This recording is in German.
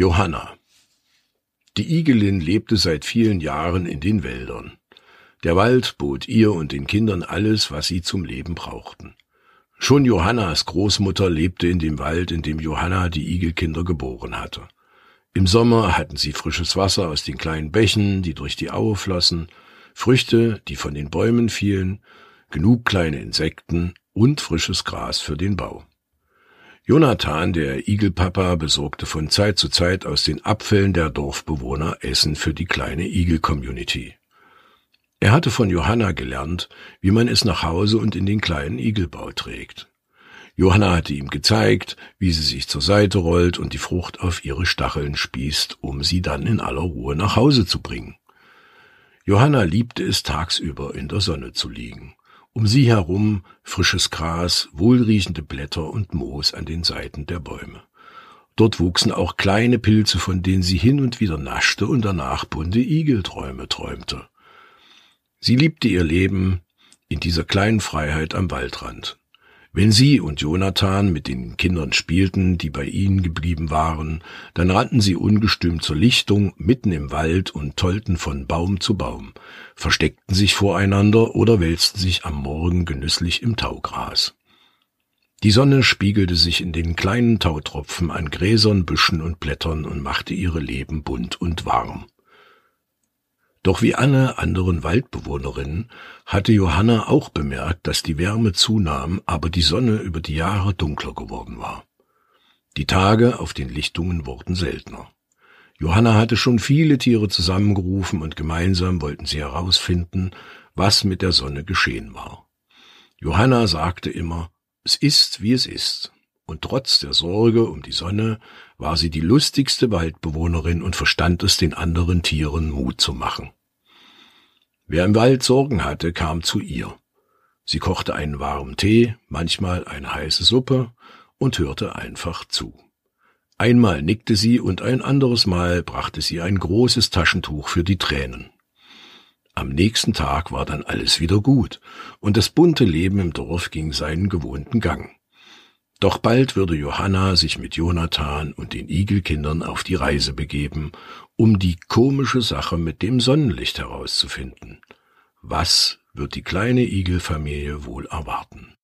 Johanna Die Igelin lebte seit vielen Jahren in den Wäldern. Der Wald bot ihr und den Kindern alles, was sie zum Leben brauchten. Schon Johannas Großmutter lebte in dem Wald, in dem Johanna die Igelkinder geboren hatte. Im Sommer hatten sie frisches Wasser aus den kleinen Bächen, die durch die Aue flossen, Früchte, die von den Bäumen fielen, genug kleine Insekten und frisches Gras für den Bau. Jonathan, der Igelpapa, besorgte von Zeit zu Zeit aus den Abfällen der Dorfbewohner Essen für die kleine Igel-Community. Er hatte von Johanna gelernt, wie man es nach Hause und in den kleinen Igelbau trägt. Johanna hatte ihm gezeigt, wie sie sich zur Seite rollt und die Frucht auf ihre Stacheln spießt, um sie dann in aller Ruhe nach Hause zu bringen. Johanna liebte es tagsüber in der Sonne zu liegen. Um sie herum frisches Gras, wohlriechende Blätter und Moos an den Seiten der Bäume. Dort wuchsen auch kleine Pilze, von denen sie hin und wieder naschte und danach bunte Igelträume träumte. Sie liebte ihr Leben in dieser kleinen Freiheit am Waldrand. Wenn sie und Jonathan mit den Kindern spielten, die bei ihnen geblieben waren, dann rannten sie ungestüm zur Lichtung mitten im Wald und tollten von Baum zu Baum, versteckten sich voreinander oder wälzten sich am Morgen genüsslich im Taugras. Die Sonne spiegelte sich in den kleinen Tautropfen an Gräsern, Büschen und Blättern und machte ihre Leben bunt und warm. Doch wie alle anderen Waldbewohnerinnen hatte Johanna auch bemerkt, dass die Wärme zunahm, aber die Sonne über die Jahre dunkler geworden war. Die Tage auf den Lichtungen wurden seltener. Johanna hatte schon viele Tiere zusammengerufen und gemeinsam wollten sie herausfinden, was mit der Sonne geschehen war. Johanna sagte immer, es ist, wie es ist. Und trotz der Sorge um die Sonne war sie die lustigste Waldbewohnerin und verstand es den anderen Tieren Mut zu machen. Wer im Wald Sorgen hatte, kam zu ihr. Sie kochte einen warmen Tee, manchmal eine heiße Suppe und hörte einfach zu. Einmal nickte sie und ein anderes Mal brachte sie ein großes Taschentuch für die Tränen. Am nächsten Tag war dann alles wieder gut, und das bunte Leben im Dorf ging seinen gewohnten Gang. Doch bald würde Johanna sich mit Jonathan und den Igelkindern auf die Reise begeben, um die komische Sache mit dem Sonnenlicht herauszufinden. Was wird die kleine Igelfamilie wohl erwarten?